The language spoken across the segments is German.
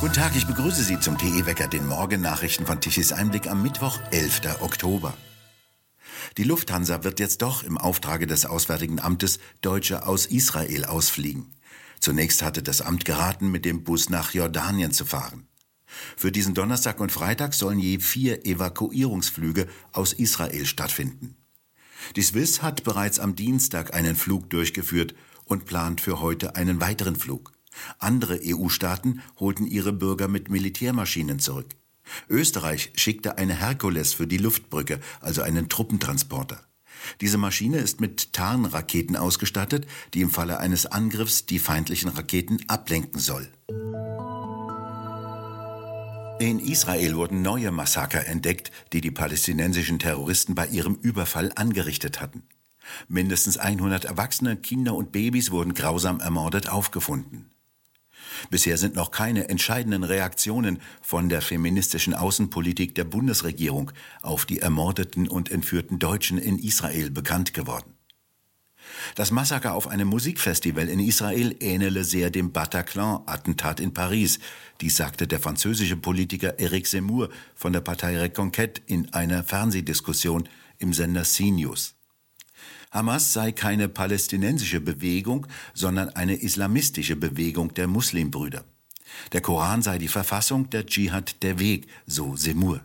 Guten Tag, ich begrüße Sie zum TE-Wecker, den Morgennachrichten von Tichys Einblick am Mittwoch, 11. Oktober. Die Lufthansa wird jetzt doch im Auftrage des Auswärtigen Amtes Deutsche aus Israel ausfliegen. Zunächst hatte das Amt geraten, mit dem Bus nach Jordanien zu fahren. Für diesen Donnerstag und Freitag sollen je vier Evakuierungsflüge aus Israel stattfinden. Die Swiss hat bereits am Dienstag einen Flug durchgeführt und plant für heute einen weiteren Flug. Andere EU-Staaten holten ihre Bürger mit Militärmaschinen zurück. Österreich schickte eine Herkules für die Luftbrücke, also einen Truppentransporter. Diese Maschine ist mit Tarnraketen ausgestattet, die im Falle eines Angriffs die feindlichen Raketen ablenken soll. In Israel wurden neue Massaker entdeckt, die die palästinensischen Terroristen bei ihrem Überfall angerichtet hatten. Mindestens 100 Erwachsene, Kinder und Babys wurden grausam ermordet aufgefunden. Bisher sind noch keine entscheidenden Reaktionen von der feministischen Außenpolitik der Bundesregierung auf die ermordeten und entführten Deutschen in Israel bekannt geworden. Das Massaker auf einem Musikfestival in Israel ähnele sehr dem Bataclan-Attentat in Paris. Dies sagte der französische Politiker Eric Zemmour von der Partei Reconquête in einer Fernsehdiskussion im Sender CNews. Hamas sei keine palästinensische Bewegung, sondern eine islamistische Bewegung der Muslimbrüder. Der Koran sei die Verfassung, der Dschihad der Weg, so Semur.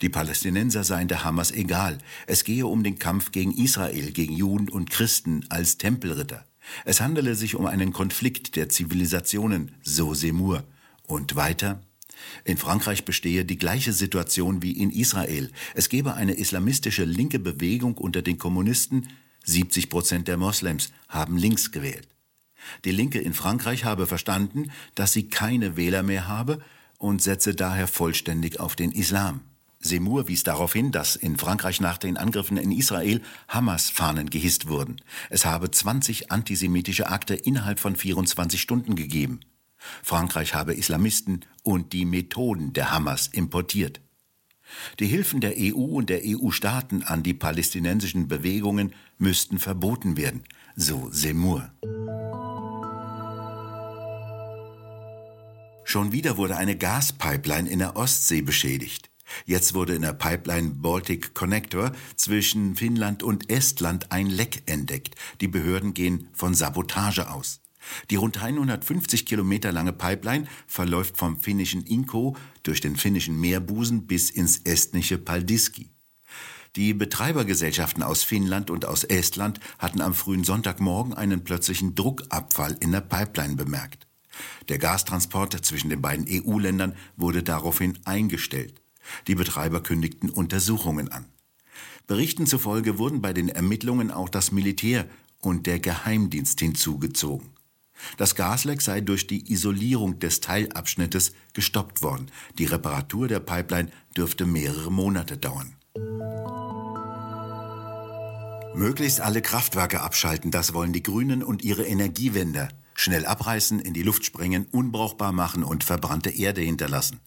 Die Palästinenser seien der Hamas egal. Es gehe um den Kampf gegen Israel, gegen Juden und Christen als Tempelritter. Es handele sich um einen Konflikt der Zivilisationen, so Semur. Und weiter, in Frankreich bestehe die gleiche Situation wie in Israel. Es gebe eine islamistische linke Bewegung unter den Kommunisten. 70 Prozent der Moslems haben links gewählt. Die Linke in Frankreich habe verstanden, dass sie keine Wähler mehr habe und setze daher vollständig auf den Islam. Semur wies darauf hin, dass in Frankreich nach den Angriffen in Israel Hamas-Fahnen gehisst wurden. Es habe 20 antisemitische Akte innerhalb von 24 Stunden gegeben. Frankreich habe Islamisten und die Methoden der Hamas importiert. Die Hilfen der EU und der EU-Staaten an die palästinensischen Bewegungen müssten verboten werden, so Semur. Schon wieder wurde eine Gaspipeline in der Ostsee beschädigt. Jetzt wurde in der Pipeline Baltic Connector zwischen Finnland und Estland ein Leck entdeckt. Die Behörden gehen von Sabotage aus. Die rund 150 Kilometer lange Pipeline verläuft vom finnischen Inko durch den finnischen Meerbusen bis ins estnische Paldiski. Die Betreibergesellschaften aus Finnland und aus Estland hatten am frühen Sonntagmorgen einen plötzlichen Druckabfall in der Pipeline bemerkt. Der Gastransport zwischen den beiden EU-Ländern wurde daraufhin eingestellt. Die Betreiber kündigten Untersuchungen an. Berichten zufolge wurden bei den Ermittlungen auch das Militär und der Geheimdienst hinzugezogen. Das Gasleck sei durch die Isolierung des Teilabschnittes gestoppt worden. Die Reparatur der Pipeline dürfte mehrere Monate dauern. Möglichst alle Kraftwerke abschalten, das wollen die Grünen und ihre Energiewende. Schnell abreißen, in die Luft sprengen, unbrauchbar machen und verbrannte Erde hinterlassen.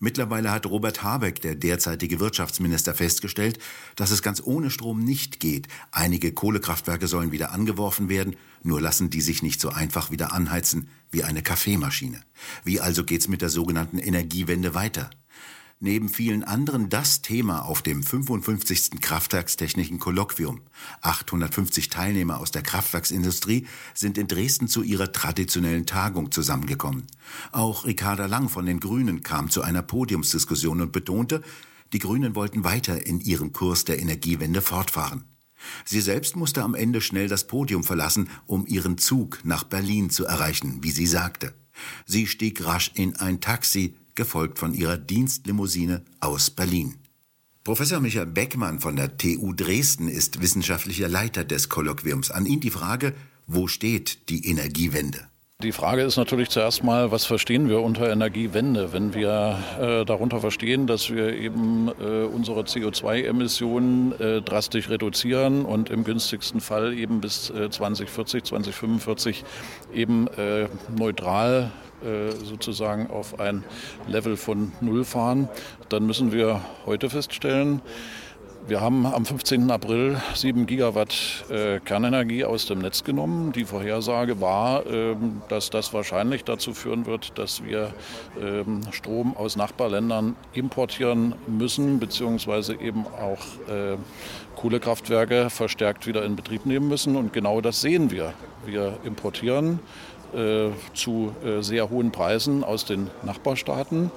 Mittlerweile hat Robert Habeck, der derzeitige Wirtschaftsminister, festgestellt, dass es ganz ohne Strom nicht geht. Einige Kohlekraftwerke sollen wieder angeworfen werden, nur lassen die sich nicht so einfach wieder anheizen wie eine Kaffeemaschine. Wie also geht's mit der sogenannten Energiewende weiter? Neben vielen anderen das Thema auf dem 55. Kraftwerkstechnischen Kolloquium. 850 Teilnehmer aus der Kraftwerksindustrie sind in Dresden zu ihrer traditionellen Tagung zusammengekommen. Auch Ricarda Lang von den Grünen kam zu einer Podiumsdiskussion und betonte, die Grünen wollten weiter in ihrem Kurs der Energiewende fortfahren. Sie selbst musste am Ende schnell das Podium verlassen, um ihren Zug nach Berlin zu erreichen, wie sie sagte. Sie stieg rasch in ein Taxi, gefolgt von ihrer Dienstlimousine aus Berlin. Professor Michael Beckmann von der TU Dresden ist wissenschaftlicher Leiter des Kolloquiums. An ihn die Frage, wo steht die Energiewende? Die Frage ist natürlich zuerst mal, was verstehen wir unter Energiewende? Wenn wir äh, darunter verstehen, dass wir eben äh, unsere CO2-Emissionen äh, drastisch reduzieren und im günstigsten Fall eben bis 2040, äh, 2045 eben äh, neutral äh, sozusagen auf ein Level von Null fahren, dann müssen wir heute feststellen, Wir haben am 15. April 7 Gigawatt äh, Kernenergie aus dem Netz genommen. Die Vorhersage war, ähm, dass das wahrscheinlich dazu führen wird, dass wir ähm, Strom aus Nachbarländern importieren müssen, beziehungsweise eben auch äh, Kohlekraftwerke verstärkt wieder in Betrieb nehmen müssen. Und genau das sehen wir. Wir importieren zu äh, sehr hohen Preisen aus den Nachbarstaaten.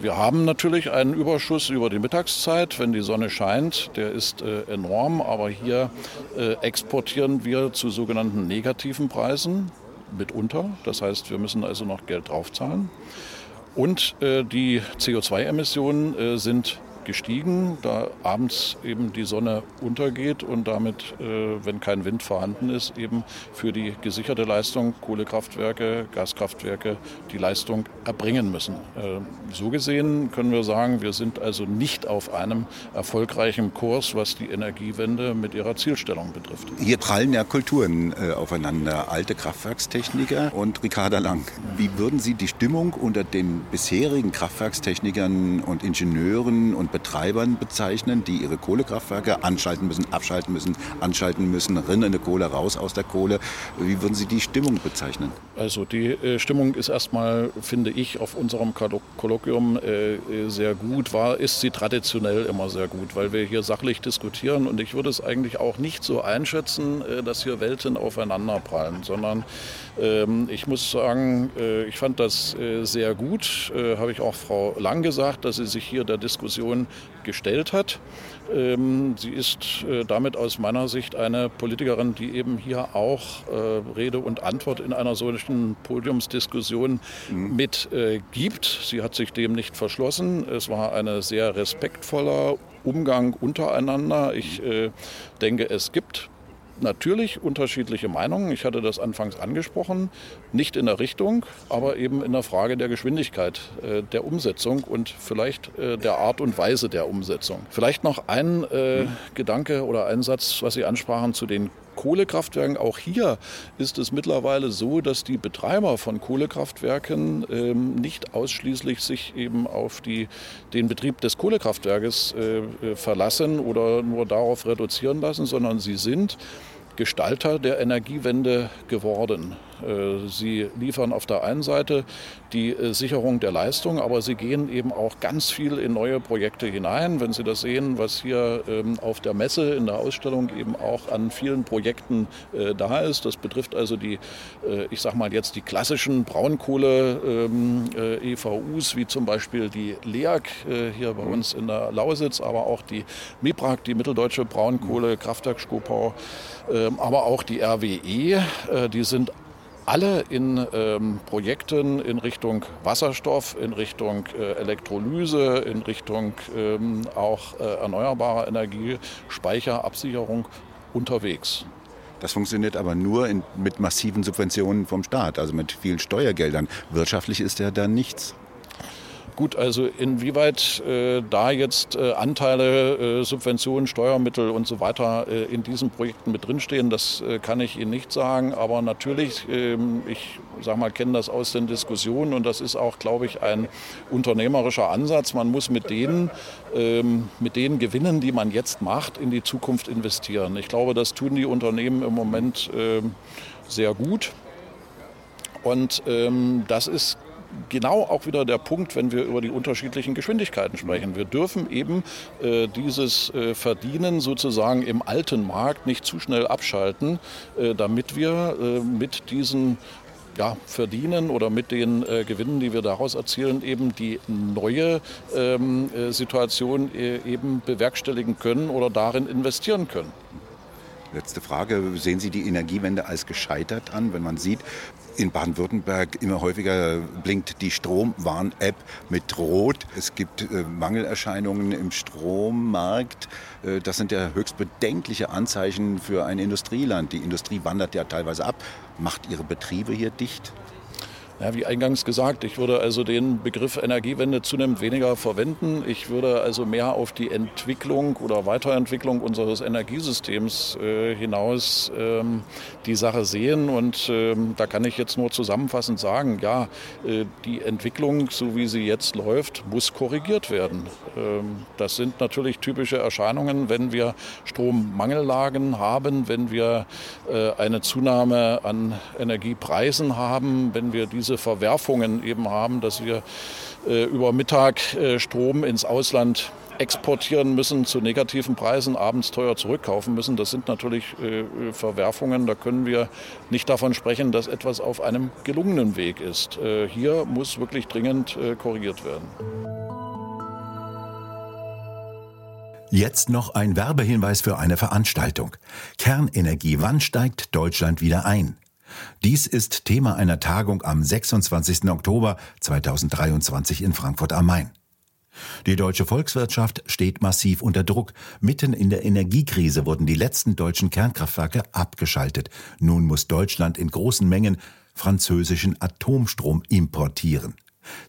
Wir haben natürlich einen Überschuss über die Mittagszeit, wenn die Sonne scheint. Der ist äh, enorm, aber hier exportieren wir zu sogenannten negativen Preisen mitunter. Das heißt, wir müssen also noch Geld draufzahlen. Und die CO2-Emissionen sind gestiegen, da abends eben die Sonne untergeht und damit, äh, wenn kein Wind vorhanden ist, eben für die gesicherte Leistung Kohlekraftwerke, Gaskraftwerke die Leistung erbringen müssen. Äh, so gesehen können wir sagen, wir sind also nicht auf einem erfolgreichen Kurs, was die Energiewende mit ihrer Zielstellung betrifft. Hier prallen ja Kulturen äh, aufeinander, alte Kraftwerkstechniker und Ricarda Lang. Wie würden Sie die Stimmung unter den bisherigen Kraftwerkstechnikern und Ingenieuren und Betreibern bezeichnen, die ihre Kohlekraftwerke anschalten müssen, abschalten müssen, anschalten müssen, rinnende Kohle raus aus der Kohle. Wie würden Sie die Stimmung bezeichnen? Also die äh, Stimmung ist erstmal, finde ich, auf unserem Kolloquium äh, äh, sehr gut. War ist sie traditionell immer sehr gut, weil wir hier sachlich diskutieren und ich würde es eigentlich auch nicht so einschätzen, äh, dass hier Welten aufeinanderprallen, sondern ähm, ich muss sagen, äh, ich fand das äh, sehr gut. Habe ich auch Frau Lang gesagt, dass sie sich hier der Diskussion gestellt hat. Ähm, sie ist äh, damit aus meiner Sicht eine Politikerin, die eben hier auch äh, Rede und Antwort in einer solchen Podiumsdiskussion mhm. mit äh, gibt. Sie hat sich dem nicht verschlossen. Es war ein sehr respektvoller Umgang untereinander. Ich denke, es gibt natürlich unterschiedliche Meinungen. Ich hatte das anfangs angesprochen, nicht in der Richtung, aber eben in der Frage der Geschwindigkeit äh, der Umsetzung und vielleicht äh, der Art und Weise der Umsetzung. Vielleicht noch ein äh, mhm. Gedanke oder ein Satz, was Sie ansprachen zu den Kohlekraftwerken. Auch hier ist es mittlerweile so, dass die Betreiber von Kohlekraftwerken ähm, nicht ausschließlich sich eben auf die, den Betrieb des Kohlekraftwerkes äh, äh verlassen oder nur darauf reduzieren lassen, sondern sie sind Gestalter der Energiewende geworden. Äh, sie liefern auf der einen Seite die äh, Sicherung der Leistung, aber sie gehen eben auch ganz viel in neue Projekte hinein. Wenn Sie das sehen, was hier ähm, auf der Messe in der Ausstellung eben auch an vielen Projekten äh, da ist, das betrifft also die, ich sage mal jetzt die klassischen Braunkohle-EVUs, ähm, wie zum Beispiel die LEAG hier bei uns in der Lausitz, aber auch die MIPRAG, die Mitteldeutsche Braunkohle-Kraftwerk-Skopau, ähm, aber auch die RWE, die sind alle in ähm, Projekten in Richtung Wasserstoff, in Richtung äh, Elektrolyse, in Richtung ähm, auch äh, erneuerbarer Energie, Speicherabsicherung unterwegs. Das funktioniert aber nur in, mit massiven Subventionen vom Staat, also mit vielen Steuergeldern. Wirtschaftlich ist ja da nichts. Gut, also inwieweit äh, da jetzt äh, Anteile, äh, Subventionen, Steuermittel und so weiter äh, in diesen Projekten mit drinstehen, das äh, kann ich Ihnen nicht sagen. Aber natürlich, ähm, ich sage mal, kenne das aus den Diskussionen und das ist auch, glaube ich, ein unternehmerischer Ansatz. Man muss mit denen, ähm, mit den Gewinnen, die man jetzt macht, in die Zukunft investieren. Ich glaube, das tun die Unternehmen im Moment ähm, sehr gut. Und ähm, das ist genau auch wieder der Punkt, wenn wir über die unterschiedlichen Geschwindigkeiten sprechen. Wir dürfen eben äh, dieses äh, Verdienen sozusagen im alten Markt nicht zu schnell abschalten, äh, damit wir äh, mit diesen ja, verdienen oder mit den äh, Gewinnen, die wir daraus erzielen, eben die neue ähm, äh, Situation äh, eben bewerkstelligen können oder darin investieren können. Letzte Frage. Sehen Sie die Energiewende als gescheitert an, wenn man sieht, in Baden-Württemberg immer häufiger blinkt die Stromwarn-App mit Rot. Es gibt äh, Mangelerscheinungen im Strommarkt. Äh, das sind ja höchst bedenkliche Anzeichen für ein Industrieland. Die Industrie wandert ja teilweise ab, macht ihre Betriebe hier dicht. Ja, wie eingangs gesagt, ich würde also den Begriff Energiewende zunehmend weniger verwenden. Ich würde also mehr auf die Entwicklung oder Weiterentwicklung unseres Energiesystems äh, hinaus ähm, die Sache sehen. Und ähm, da kann ich jetzt nur zusammenfassend sagen, ja, äh, die Entwicklung, so wie sie jetzt läuft, muss korrigiert werden. Ähm, das sind natürlich typische Erscheinungen, wenn wir Strommangellagen haben, wenn wir äh, eine Zunahme an Energiepreisen haben, wenn wir diese diese Verwerfungen eben haben, dass wir äh, über Mittag äh, Strom ins Ausland exportieren müssen zu negativen Preisen, abends teuer zurückkaufen müssen. Das sind natürlich äh, Verwerfungen. Da können wir nicht davon sprechen, dass etwas auf einem gelungenen Weg ist. Äh, hier muss wirklich dringend äh, korrigiert werden. Jetzt noch ein Werbehinweis für eine Veranstaltung. Kernenergie, wann steigt Deutschland wieder ein? Dies ist Thema einer Tagung am 26. Oktober 2023 in Frankfurt am Main. Die deutsche Volkswirtschaft steht massiv unter Druck. Mitten in der Energiekrise wurden die letzten deutschen Kernkraftwerke abgeschaltet. Nun muss Deutschland in großen Mengen französischen Atomstrom importieren.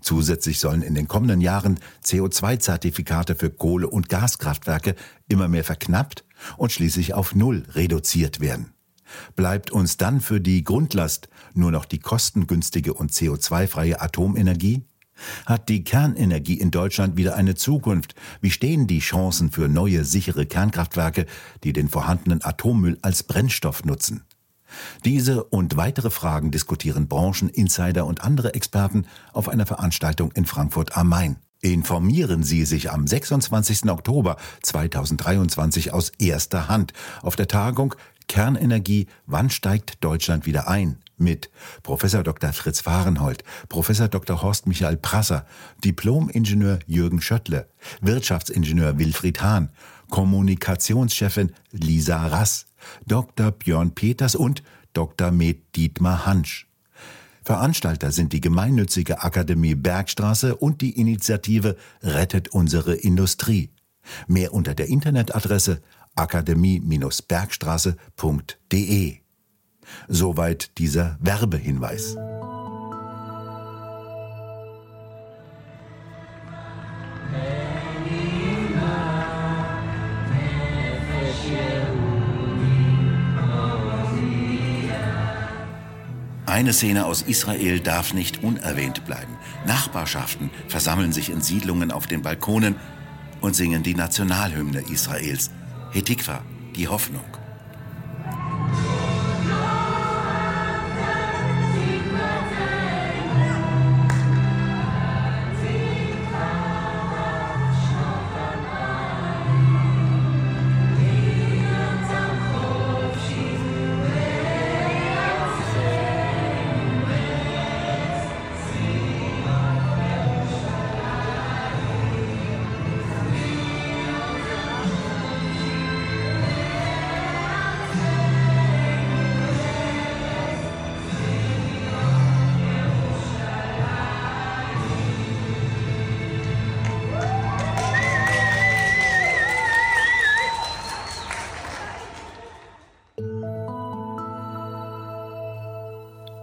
Zusätzlich sollen in den kommenden Jahren CO2-Zertifikate für Kohle- und Gaskraftwerke immer mehr verknappt und schließlich auf Null reduziert werden. Bleibt uns dann für die Grundlast nur noch die kostengünstige und CO2-freie Atomenergie? Hat die Kernenergie in Deutschland wieder eine Zukunft? Wie stehen die Chancen für neue sichere Kernkraftwerke, die den vorhandenen Atommüll als Brennstoff nutzen? Diese und weitere Fragen diskutieren Branchen, Insider und andere Experten auf einer Veranstaltung in Frankfurt am Main. Informieren Sie sich am 26. Oktober 2023 aus erster Hand auf der Tagung Kernenergie, wann steigt Deutschland wieder ein? Mit Professor Dr. Fritz Fahrenhold, Professor Dr. Horst Michael Prasser, Diplom-Ingenieur Jürgen Schöttle, Wirtschaftsingenieur Wilfried Hahn, Kommunikationschefin Lisa Rass, Dr. Björn Peters und Dr. Med Dietmar Hansch. Veranstalter sind die gemeinnützige Akademie Bergstraße und die Initiative Rettet unsere Industrie. Mehr unter der Internetadresse akademie-bergstraße.de. Soweit dieser Werbehinweis. Eine Szene aus Israel darf nicht unerwähnt bleiben. Nachbarschaften versammeln sich in Siedlungen auf den Balkonen und singen die Nationalhymne Israels. Hetikva, die Hoffnung.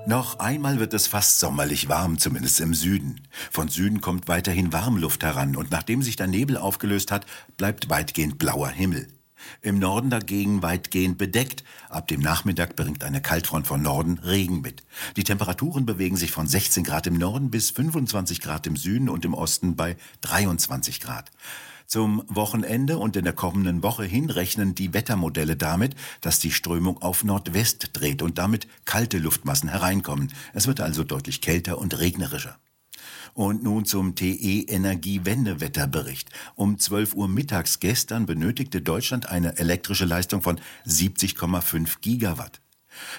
Noch einmal wird es fast sommerlich warm, zumindest im Süden. Von Süden kommt weiterhin Warmluft heran und nachdem sich der Nebel aufgelöst hat, bleibt weitgehend blauer Himmel. Im Norden dagegen weitgehend bedeckt. Ab dem Nachmittag bringt eine Kaltfront von Norden Regen mit. Die Temperaturen bewegen sich von 16 Grad im Norden bis 25 Grad im Süden und im Osten bei 23 Grad. Zum Wochenende und in der kommenden Woche hin rechnen die Wettermodelle damit, dass die Strömung auf Nordwest dreht und damit kalte Luftmassen hereinkommen. Es wird also deutlich kälter und regnerischer. Und nun zum TE Energiewendewetterbericht. Um 12 Uhr mittags gestern benötigte Deutschland eine elektrische Leistung von 70,5 Gigawatt.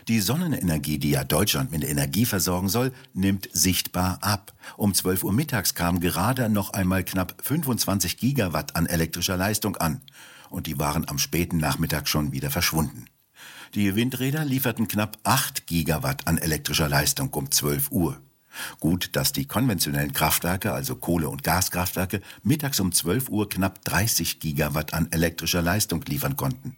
Die Sonnenenergie, die ja Deutschland mit Energie versorgen soll, nimmt sichtbar ab. Um 12 Uhr mittags kam gerade noch einmal knapp 25 Gigawatt an elektrischer Leistung an. Und die waren am späten Nachmittag schon wieder verschwunden. Die Windräder lieferten knapp 8 Gigawatt an elektrischer Leistung um 12 Uhr. Gut, dass die konventionellen Kraftwerke, also Kohle- und Gaskraftwerke, mittags um 12 Uhr knapp 30 Gigawatt an elektrischer Leistung liefern konnten.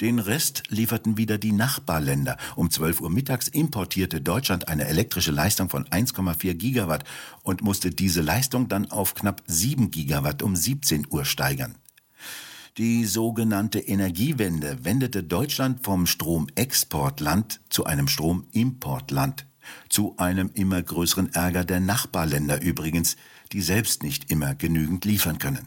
Den Rest lieferten wieder die Nachbarländer. Um 12 Uhr mittags importierte Deutschland eine elektrische Leistung von 1,4 Gigawatt und musste diese Leistung dann auf knapp 7 Gigawatt um 17 Uhr steigern. Die sogenannte Energiewende wendete Deutschland vom Stromexportland zu einem Stromimportland. Zu einem immer größeren Ärger der Nachbarländer übrigens, die selbst nicht immer genügend liefern können.